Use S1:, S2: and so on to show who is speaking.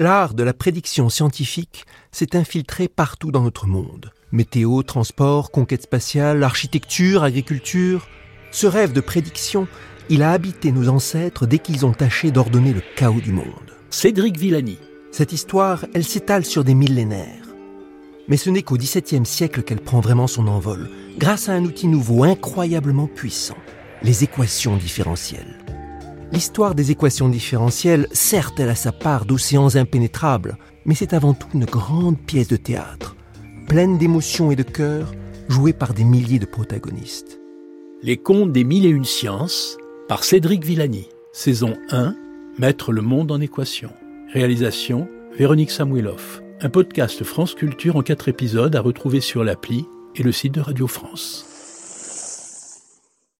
S1: L'art de la prédiction scientifique s'est infiltré partout dans notre monde. Météo, transport, conquête spatiale, architecture, agriculture. Ce rêve de prédiction, il a habité nos ancêtres dès qu'ils ont tâché d'ordonner le chaos du monde.
S2: Cédric Villani.
S1: Cette histoire, elle s'étale sur des millénaires. Mais ce n'est qu'au XVIIe siècle qu'elle prend vraiment son envol, grâce à un outil nouveau incroyablement puissant, les équations différentielles. L'histoire des équations différentielles, certes, elle a sa part d'océans impénétrables, mais c'est avant tout une grande pièce de théâtre, pleine d'émotions et de cœur, jouée par des milliers de protagonistes.
S2: Les contes des mille et une sciences, par Cédric Villani. Saison 1, Mettre le monde en équation. Réalisation, Véronique Samueloff. Un podcast France Culture en quatre épisodes à retrouver sur l'appli et le site de Radio France.